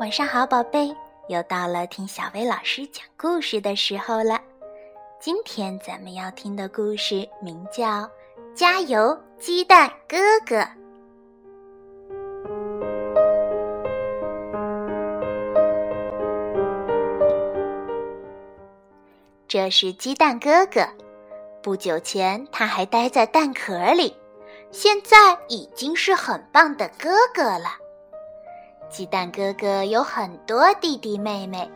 晚上好，宝贝！又到了听小薇老师讲故事的时候了。今天咱们要听的故事名叫《加油，鸡蛋哥哥》。这是鸡蛋哥哥。不久前他还待在蛋壳里，现在已经是很棒的哥哥了。鸡蛋哥哥有很多弟弟妹妹，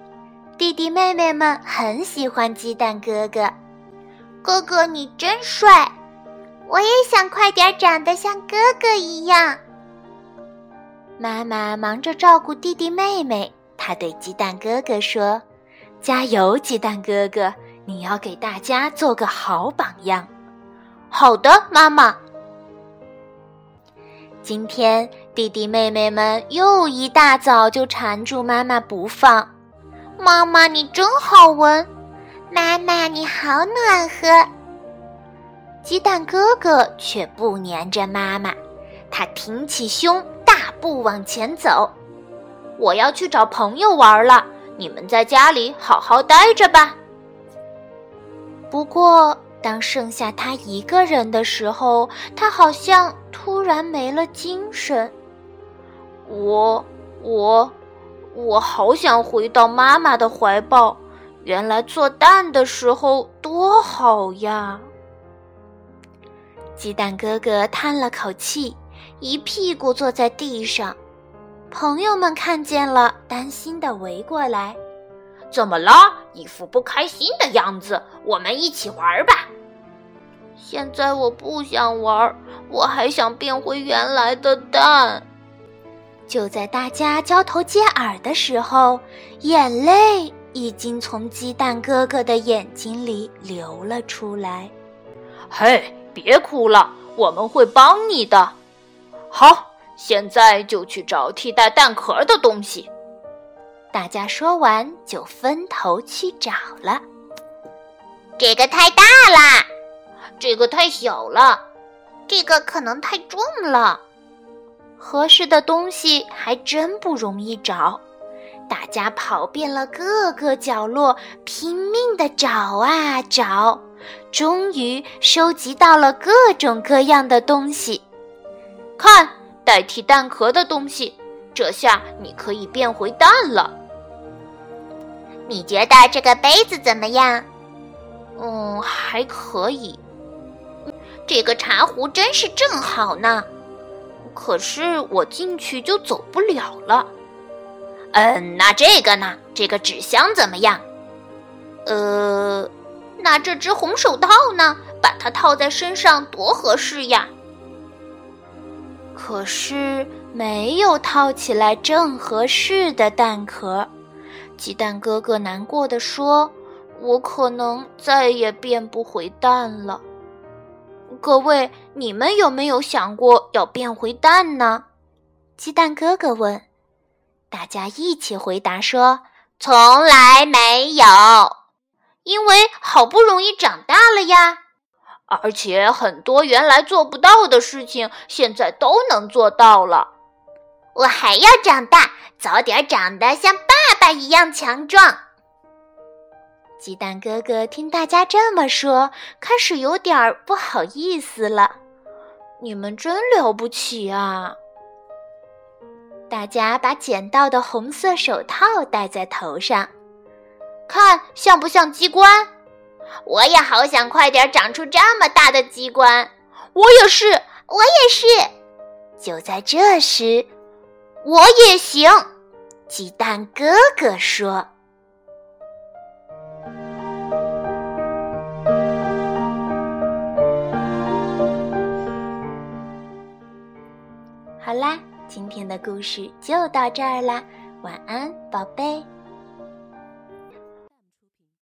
弟弟妹妹们很喜欢鸡蛋哥哥。哥哥你真帅，我也想快点长得像哥哥一样。妈妈忙着照顾弟弟妹妹，她对鸡蛋哥哥说：“加油，鸡蛋哥哥，你要给大家做个好榜样。”好的，妈妈。今天。弟弟妹妹们又一大早就缠住妈妈不放。妈妈，你真好闻！妈妈，你好暖和。鸡蛋哥哥却不粘着妈妈，他挺起胸，大步往前走。我要去找朋友玩了，你们在家里好好待着吧。不过，当剩下他一个人的时候，他好像突然没了精神。我我我好想回到妈妈的怀抱，原来做蛋的时候多好呀！鸡蛋哥哥叹了口气，一屁股坐在地上。朋友们看见了，担心的围过来：“怎么了？一副不开心的样子。我们一起玩吧。”现在我不想玩，我还想变回原来的蛋。就在大家交头接耳的时候，眼泪已经从鸡蛋哥哥的眼睛里流了出来。嘿，别哭了，我们会帮你的。好，现在就去找替代蛋壳的东西。大家说完就分头去找了。这个太大了，这个太小了，这个可能太重了。合适的东西还真不容易找，大家跑遍了各个角落，拼命的找啊找，终于收集到了各种各样的东西。看，代替蛋壳的东西，这下你可以变回蛋了。你觉得这个杯子怎么样？嗯，还可以。这个茶壶真是正好呢。可是我进去就走不了了。嗯，那这个呢？这个纸箱怎么样？呃，那这只红手套呢？把它套在身上多合适呀！可是没有套起来正合适的蛋壳。鸡蛋哥哥难过的说：“我可能再也变不回蛋了。”各位，你们有没有想过要变回蛋呢？鸡蛋哥哥问。大家一起回答说：“从来没有，因为好不容易长大了呀，而且很多原来做不到的事情，现在都能做到了。我还要长大，早点长得像爸爸一样强壮。”鸡蛋哥哥听大家这么说，开始有点不好意思了。你们真了不起啊！大家把捡到的红色手套戴在头上，看像不像机关？我也好想快点长出这么大的机关。我也是，我也是。就在这时，我也行。鸡蛋哥哥说。好啦，今天的故事就到这儿啦，晚安，宝贝。